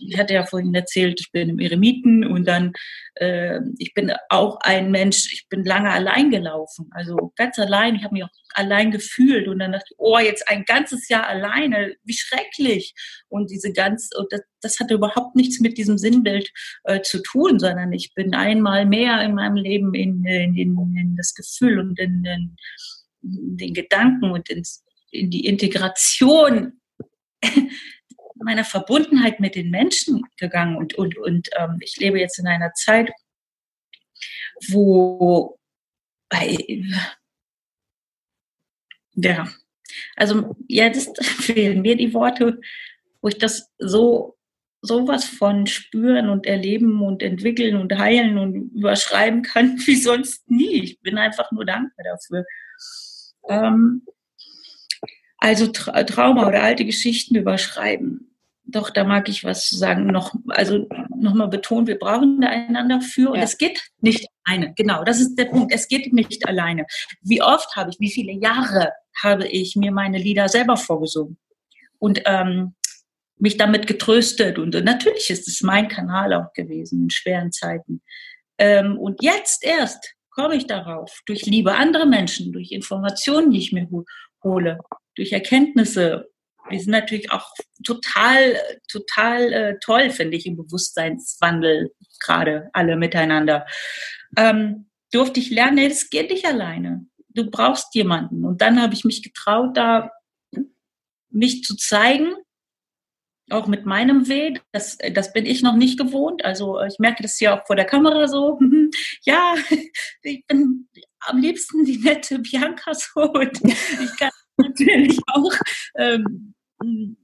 ich hatte ja vorhin erzählt, ich bin im Eremiten und dann, äh, ich bin auch ein Mensch, ich bin lange allein gelaufen, also ganz allein, ich habe mich auch allein gefühlt und dann dachte ich, oh, jetzt ein ganzes Jahr alleine, wie schrecklich. Und diese ganz, und das, das hatte überhaupt nichts mit diesem Sinnbild äh, zu tun, sondern ich bin einmal mehr in meinem Leben in, in, in, in das Gefühl und in, in, in den Gedanken und ins, in die Integration meiner Verbundenheit mit den Menschen gegangen und, und, und ähm, ich lebe jetzt in einer Zeit, wo ja, also jetzt fehlen mir die Worte, wo ich das so sowas von spüren und erleben und entwickeln und heilen und überschreiben kann wie sonst nie. Ich bin einfach nur dankbar dafür. Ähm, also Tra Trauma oder alte Geschichten überschreiben doch, da mag ich was zu sagen. Noch, also nochmal betonen, wir brauchen da einander für und ja. es geht nicht alleine. Genau, das ist der Punkt. Es geht nicht alleine. Wie oft habe ich, wie viele Jahre habe ich mir meine Lieder selber vorgesungen und ähm, mich damit getröstet und, natürlich ist es mein Kanal auch gewesen in schweren Zeiten. Ähm, und jetzt erst komme ich darauf durch Liebe anderer Menschen, durch Informationen, die ich mir hole, durch Erkenntnisse wir sind natürlich auch total, total äh, toll, finde ich, im Bewusstseinswandel gerade alle miteinander. Ähm, durfte ich lernen, nee, das geht nicht alleine. Du brauchst jemanden. Und dann habe ich mich getraut, da mich zu zeigen, auch mit meinem Weh. Das, das bin ich noch nicht gewohnt. Also ich merke das ja auch vor der Kamera so. ja, ich bin am liebsten die nette Bianca so. Und ich kann natürlich auch. Ähm,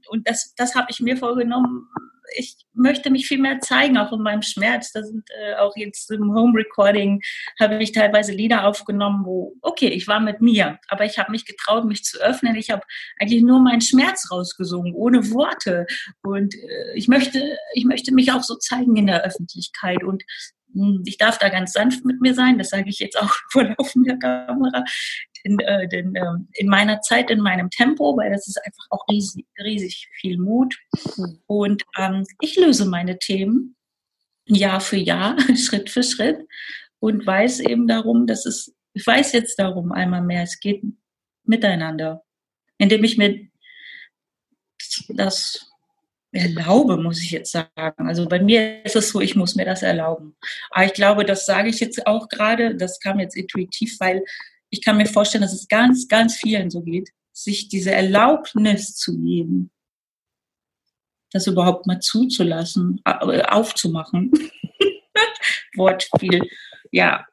und das, das habe ich mir vorgenommen. Ich möchte mich viel mehr zeigen, auch in meinem Schmerz. Da sind äh, auch jetzt im Home Recording habe ich teilweise Lieder aufgenommen, wo, okay, ich war mit mir, aber ich habe mich getraut, mich zu öffnen. Ich habe eigentlich nur meinen Schmerz rausgesungen, ohne Worte. Und äh, ich möchte, ich möchte mich auch so zeigen in der Öffentlichkeit. Und ich darf da ganz sanft mit mir sein, das sage ich jetzt auch vor laufender Kamera, denn, äh, denn äh, in meiner Zeit, in meinem Tempo, weil das ist einfach auch riesig, riesig viel Mut. Mhm. Und ähm, ich löse meine Themen Jahr für Jahr, Schritt für Schritt und weiß eben darum, dass es, ich weiß jetzt darum einmal mehr, es geht miteinander, indem ich mir das erlaube, muss ich jetzt sagen. Also bei mir ist es so, ich muss mir das erlauben. Aber ich glaube, das sage ich jetzt auch gerade, das kam jetzt intuitiv, weil ich kann mir vorstellen, dass es ganz, ganz vielen so geht, sich diese Erlaubnis zu geben, das überhaupt mal zuzulassen, aufzumachen. Wortspiel, ja.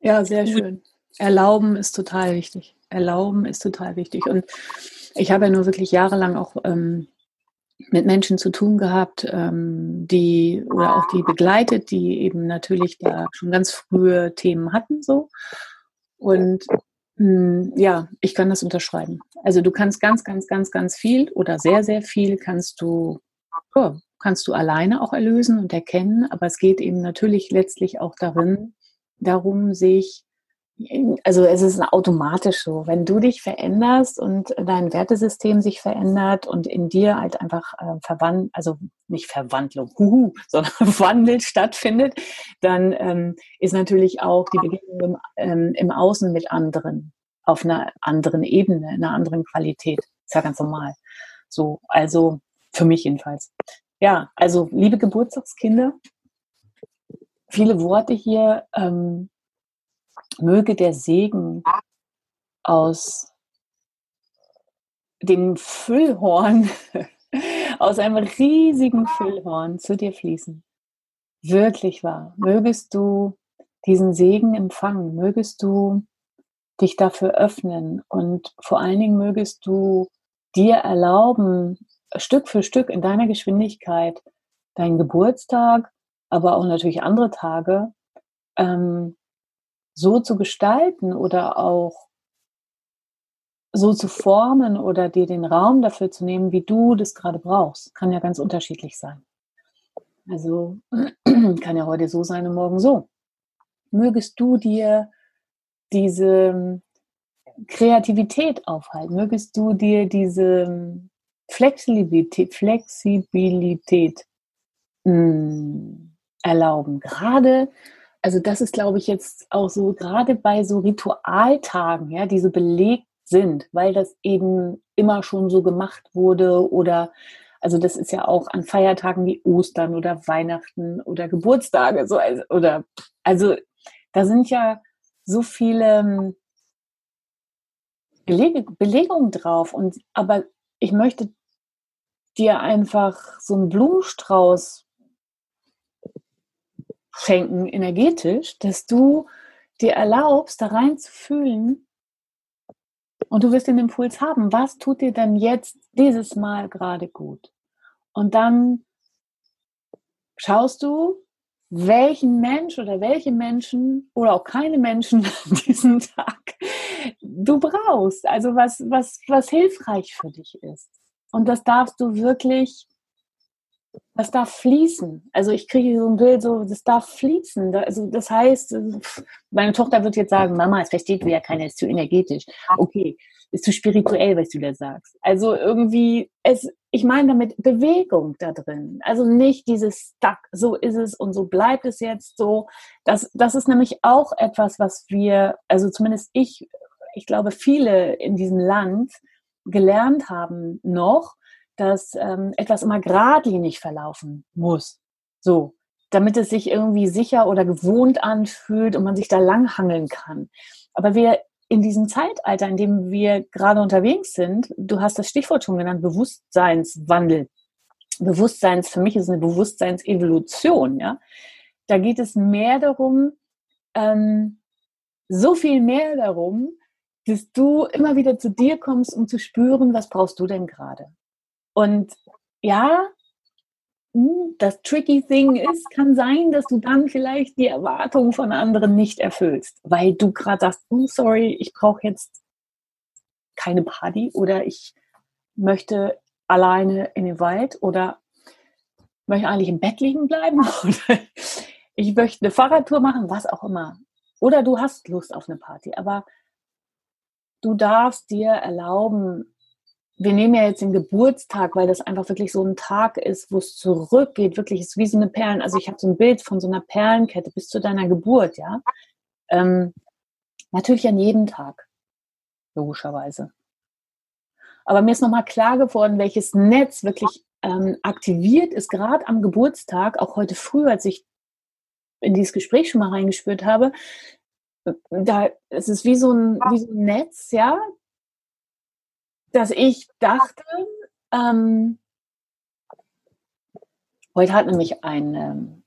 Ja, sehr schön. Erlauben ist total wichtig. Erlauben ist total wichtig. Und ich habe ja nur wirklich jahrelang auch ähm, mit Menschen zu tun gehabt, ähm, die oder auch die begleitet, die eben natürlich da schon ganz frühe Themen hatten so. Und mh, hm, ja, ich kann das unterschreiben. Also du kannst ganz, ganz, ganz, ganz viel oder sehr, sehr viel kannst du, oh, kannst du alleine auch erlösen und erkennen, aber es geht eben natürlich letztlich auch darin, darum, sich also es ist automatisch so, wenn du dich veränderst und dein Wertesystem sich verändert und in dir halt einfach äh, verwandelt, also nicht Verwandlung, huhu, sondern Wandel stattfindet, dann ähm, ist natürlich auch die Begegnung im, ähm, im Außen mit anderen auf einer anderen Ebene, in einer anderen Qualität. Ist ja ganz normal. So, also für mich jedenfalls. Ja, also liebe Geburtstagskinder, viele Worte hier. Ähm, möge der Segen aus dem Füllhorn, aus einem riesigen Füllhorn zu dir fließen. Wirklich wahr. Mögest du diesen Segen empfangen, mögest du dich dafür öffnen und vor allen Dingen mögest du dir erlauben, Stück für Stück in deiner Geschwindigkeit deinen Geburtstag, aber auch natürlich andere Tage ähm, so zu gestalten oder auch so zu formen oder dir den Raum dafür zu nehmen, wie du das gerade brauchst. Kann ja ganz unterschiedlich sein. Also kann ja heute so sein und morgen so. Mögest du dir diese Kreativität aufhalten? Mögest du dir diese Flexibilität, Flexibilität mh, hm, erlauben? Gerade also das ist, glaube ich, jetzt auch so, gerade bei so Ritualtagen, ja, die so belegt sind, weil das eben immer schon so gemacht wurde oder also das ist ja auch an Feiertagen wie Ostern oder Weihnachten oder Geburtstage so also, oder also da sind ja so viele ähm, Belege, Belegungen drauf und aber ich möchte dir einfach so einen Blumenstrauß schenken energetisch, dass du dir erlaubst, da rein zu fühlen und du wirst den Impuls haben, was tut dir denn jetzt dieses Mal gerade gut? Und dann schaust du, welchen Mensch oder welche Menschen oder auch keine Menschen diesen Tag du brauchst. Also was, was, was hilfreich für dich ist. Und das darfst du wirklich das darf fließen. Also ich kriege so ein Bild, so, das darf fließen. Also das heißt, meine Tochter wird jetzt sagen, Mama, es versteht ja keiner, ist zu energetisch. Okay, ist zu spirituell, was du da sagst. Also irgendwie, es, ich meine damit Bewegung da drin. Also nicht dieses Stuck, so ist es und so bleibt es jetzt so. Das, das ist nämlich auch etwas, was wir, also zumindest ich, ich glaube viele in diesem Land gelernt haben noch, dass ähm, etwas immer geradlinig verlaufen muss. So, damit es sich irgendwie sicher oder gewohnt anfühlt und man sich da langhangeln kann. Aber wir in diesem Zeitalter, in dem wir gerade unterwegs sind, du hast das Stichwort schon genannt, Bewusstseinswandel. Bewusstseins, für mich ist eine Bewusstseinsevolution, ja. Da geht es mehr darum, ähm, so viel mehr darum, dass du immer wieder zu dir kommst, um zu spüren, was brauchst du denn gerade? Und ja, hm, das tricky Thing ist, kann sein, dass du dann vielleicht die Erwartungen von anderen nicht erfüllst, weil du gerade sagst, oh, sorry, ich brauche jetzt keine Party oder ich möchte alleine in den Wald oder möchte eigentlich im Bett liegen bleiben oder ich möchte eine Fahrradtour machen, was auch immer. Oder du hast Lust auf eine Party, aber du darfst dir erlauben, wir nehmen ja jetzt den Geburtstag, weil das einfach wirklich so ein Tag ist, wo es zurückgeht, wirklich ist wie so eine Perlen. Also ich habe so ein Bild von so einer Perlenkette bis zu deiner Geburt, ja. Ähm, natürlich an jedem Tag, logischerweise. Aber mir ist nochmal klar geworden, welches Netz wirklich ähm, aktiviert ist, gerade am Geburtstag, auch heute früh, als ich in dieses Gespräch schon mal reingespürt habe. Da es ist wie so ein, wie so ein Netz, ja, dass ich dachte, ähm, heute hat nämlich ein, ähm,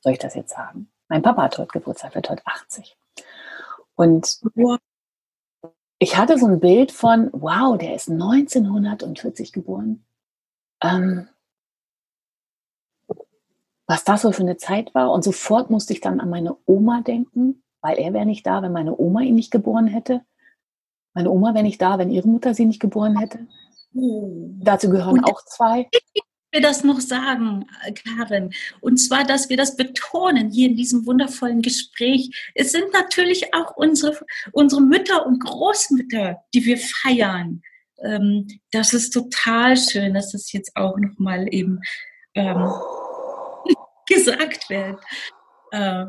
soll ich das jetzt sagen? Mein Papa hat heute Geburtstag, wird heute 80. Und ich hatte so ein Bild von, wow, der ist 1940 geboren. Ähm, was das so für eine Zeit war. Und sofort musste ich dann an meine Oma denken, weil er wäre nicht da, wenn meine Oma ihn nicht geboren hätte. Meine Oma wäre nicht da, wenn ihre Mutter sie nicht geboren hätte. Oh. Dazu gehören Und auch zwei.
wir das noch sagen, Karin. Und zwar, dass wir das betonen hier in diesem wundervollen Gespräch. Es sind natürlich auch unsere, unsere Mütter und Großmütter, die wir feiern. Ähm, das ist total schön, dass das jetzt auch nochmal eben ähm, gesagt wird. Äh,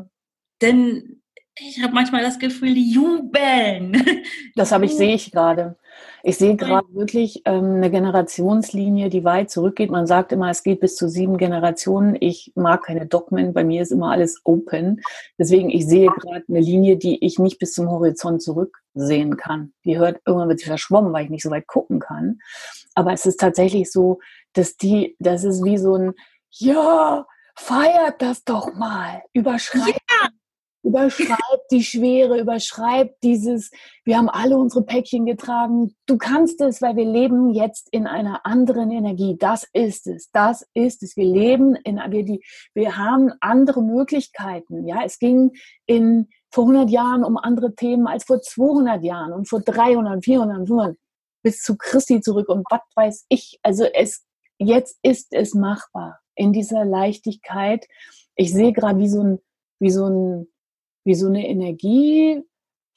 denn ich habe manchmal das Gefühl, die jubeln.
Das habe ich, sehe ich gerade. Ich sehe gerade wirklich ähm, eine Generationslinie, die weit zurückgeht. Man sagt immer, es geht bis zu sieben Generationen. Ich mag keine Dogmen, bei mir ist immer alles open. Deswegen, ich sehe gerade eine Linie, die ich nicht bis zum Horizont zurücksehen kann. Die hört, irgendwann wird sie verschwommen, weil ich nicht so weit gucken kann. Aber es ist tatsächlich so, dass die, das ist wie so ein, ja, feiert das doch mal, überschreibt ja überschreibt die Schwere, überschreibt dieses, wir haben alle unsere Päckchen getragen. Du kannst es, weil wir leben jetzt in einer anderen Energie. Das ist es. Das ist es. Wir leben in, wir, die, wir haben andere Möglichkeiten. Ja, es ging in, vor 100 Jahren um andere Themen als vor 200 Jahren und vor 300, 400, 500 bis zu Christi zurück und was weiß ich. Also es, jetzt ist es machbar in dieser Leichtigkeit. Ich sehe gerade wie so ein, wie so ein, wie so eine Energie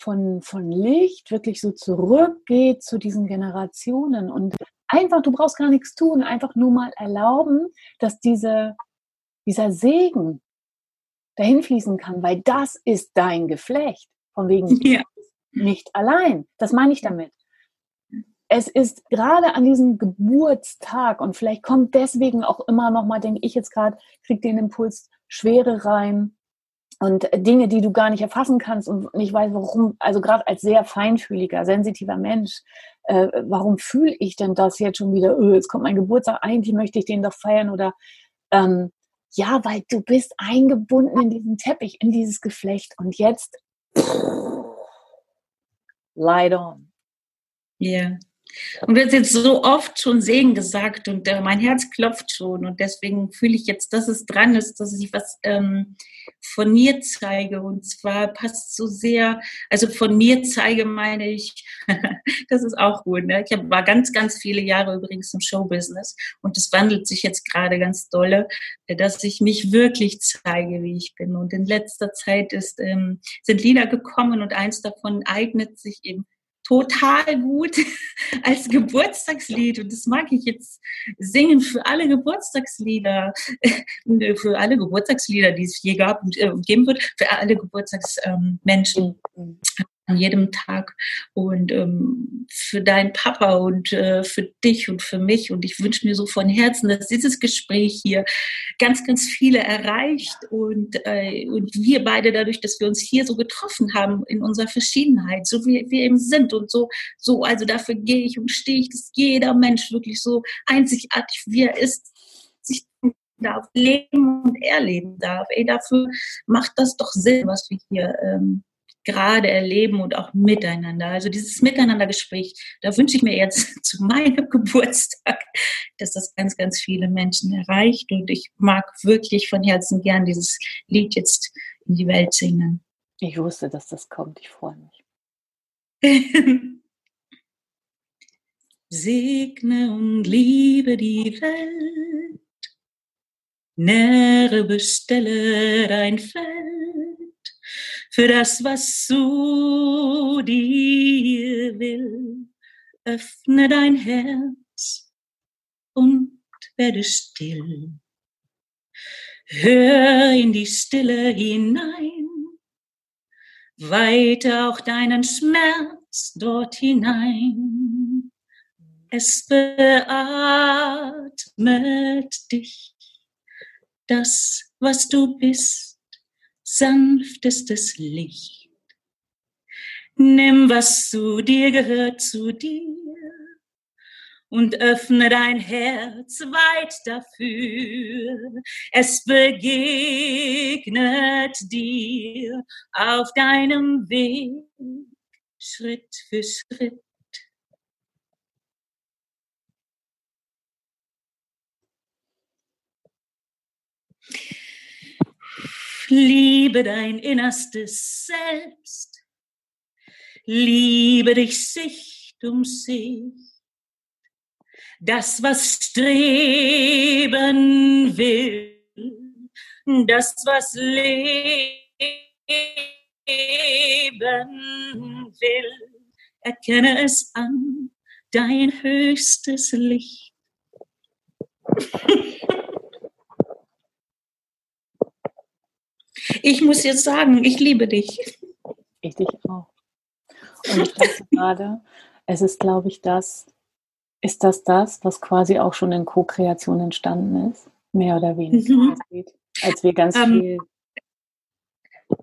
von, von Licht wirklich so zurückgeht zu diesen Generationen und einfach, du brauchst gar nichts tun, einfach nur mal erlauben, dass diese, dieser Segen dahin fließen kann, weil das ist dein Geflecht. Von wegen ja. nicht allein. Das meine ich damit. Es ist gerade an diesem Geburtstag und vielleicht kommt deswegen auch immer noch mal, denke ich jetzt gerade, kriegt den Impuls Schwere rein, und Dinge, die du gar nicht erfassen kannst und nicht weißt, warum, also gerade als sehr feinfühliger, sensitiver Mensch, äh, warum fühle ich denn das jetzt schon wieder? Öh, jetzt kommt mein Geburtstag, eigentlich möchte ich den doch feiern oder ähm, ja, weil du bist eingebunden in diesen Teppich, in dieses Geflecht und jetzt light on.
Ja. Yeah. Und du hast jetzt so oft schon Segen gesagt und äh, mein Herz klopft schon und deswegen fühle ich jetzt, dass es dran ist, dass ich was ähm, von mir zeige und zwar passt so sehr, also von mir zeige meine ich, das ist auch gut, ne? ich hab, war ganz, ganz viele Jahre übrigens im Showbusiness und es wandelt sich jetzt gerade ganz dolle, äh, dass ich mich wirklich zeige, wie ich bin und in letzter Zeit ist, ähm, sind Lieder gekommen und eins davon eignet sich eben total gut als Geburtstagslied. Und das mag ich jetzt singen für alle Geburtstagslieder, für alle Geburtstagslieder, die es je gab und äh, geben wird, für alle Geburtstagsmenschen. An jedem Tag und ähm, für deinen Papa und äh, für dich und für mich. Und ich wünsche mir so von Herzen, dass dieses Gespräch hier ganz, ganz viele erreicht und, äh, und wir beide dadurch, dass wir uns hier so getroffen haben in unserer Verschiedenheit, so wie wir eben sind und so, so, also dafür gehe ich und stehe ich, dass jeder Mensch wirklich so einzigartig wie er ist, sich darf, leben und erleben darf. Ey, dafür macht das doch Sinn, was wir hier ähm, gerade erleben und auch miteinander. Also dieses Miteinandergespräch, da wünsche ich mir jetzt zu meinem Geburtstag, dass das ganz, ganz viele Menschen erreicht. Und ich mag wirklich von Herzen gern dieses Lied jetzt in die Welt singen.
Ich wusste, dass das kommt. Ich freue mich.
Segne und liebe die Welt, nähre bestelle dein Feld für das, was zu dir will. Öffne dein Herz und werde still. Hör in die Stille hinein, weite auch deinen Schmerz dort hinein. Es beatmet dich, das, was du bist sanftestes Licht. Nimm, was zu dir gehört, zu dir und öffne dein Herz weit dafür. Es begegnet dir auf deinem Weg Schritt für Schritt. Liebe dein innerstes Selbst. Liebe dich Sicht um Sicht. Das, was streben will. Das, was leben will. Erkenne es an, dein höchstes Licht. Ich muss jetzt sagen, ich liebe dich.
Ich dich auch. Und ich dachte gerade, es ist, glaube ich, das, ist das das, was quasi auch schon in Co-Kreation entstanden ist? Mehr oder weniger. Mhm. Als wir ganz ähm, viel.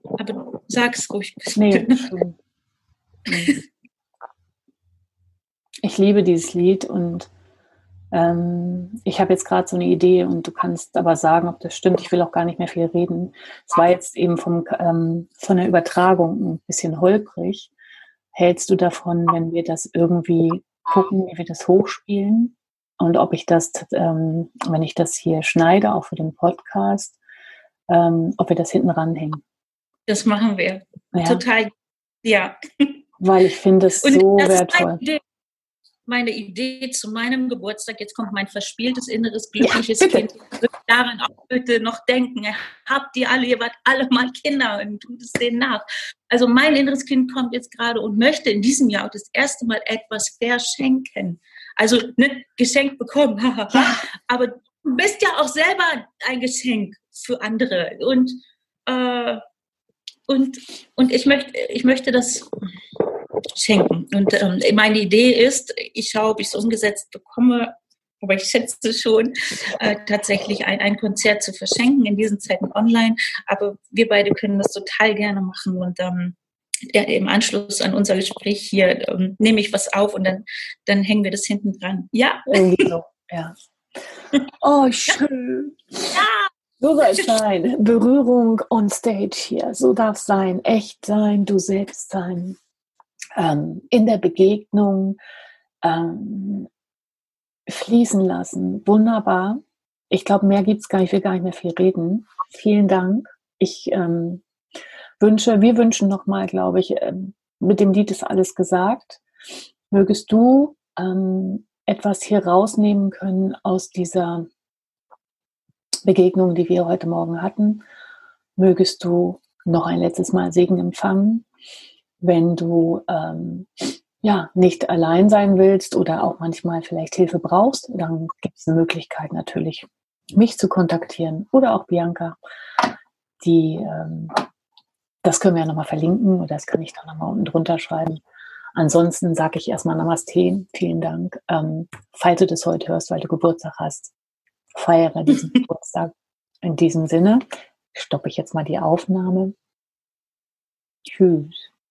Aber sag's ruhig.
Nee, schon. Ich liebe dieses Lied und ähm, ich habe jetzt gerade so eine Idee und du kannst aber sagen, ob das stimmt. Ich will auch gar nicht mehr viel reden. Es war jetzt eben vom, ähm, von der Übertragung ein bisschen holprig. Hältst du davon, wenn wir das irgendwie gucken, wie wir das hochspielen? Und ob ich das, ähm, wenn ich das hier schneide, auch für den Podcast, ähm, ob wir das hinten ranhängen?
Das machen wir. Ja. Total, ja.
Weil ich finde es so wertvoll
meine Idee zu meinem Geburtstag, jetzt kommt mein verspieltes, inneres, glückliches ja, Kind, daran auch bitte noch denken. Habt ihr alle, ihr wart alle mal Kinder und tut es denen nach. Also mein inneres Kind kommt jetzt gerade und möchte in diesem Jahr auch das erste Mal etwas verschenken. Also nicht geschenkt bekommen, aber du bist ja auch selber ein Geschenk für andere. Und äh, und und ich möchte ich möchte das schenken. Und ähm, meine Idee ist, ich schaue, ob ich es umgesetzt bekomme, aber ich schätze schon, äh, tatsächlich ein, ein Konzert zu verschenken, in diesen Zeiten online. Aber wir beide können das total gerne machen und ähm, ja, im Anschluss an unser Gespräch hier ähm, nehme ich was auf und dann, dann hängen wir das hinten dran. Ja.
Genau, ja. Oh, schön. Ja. So soll es sein. Berührung on stage hier. So darf es sein. Echt sein, du selbst sein ähm, in der Begegnung ähm, fließen lassen. Wunderbar. Ich glaube, mehr gibt es gar nicht. Ich will gar nicht mehr viel reden. Vielen Dank. Ich ähm, wünsche, wir wünschen nochmal, glaube ich, ähm, mit dem Lied ist alles gesagt. Mögest du ähm, etwas hier rausnehmen können aus dieser Begegnung, die wir heute Morgen hatten. Mögest du noch ein letztes Mal Segen empfangen wenn du ähm, ja nicht allein sein willst oder auch manchmal vielleicht Hilfe brauchst, dann gibt es eine Möglichkeit natürlich, mich zu kontaktieren oder auch Bianca. Die, ähm, das können wir ja nochmal verlinken oder das kann ich dann nochmal unten drunter schreiben. Ansonsten sage ich erstmal Namaste, vielen Dank. Ähm, falls du das heute hörst, weil du Geburtstag hast, feiere diesen Geburtstag. In diesem Sinne stoppe ich jetzt mal die Aufnahme. Tschüss.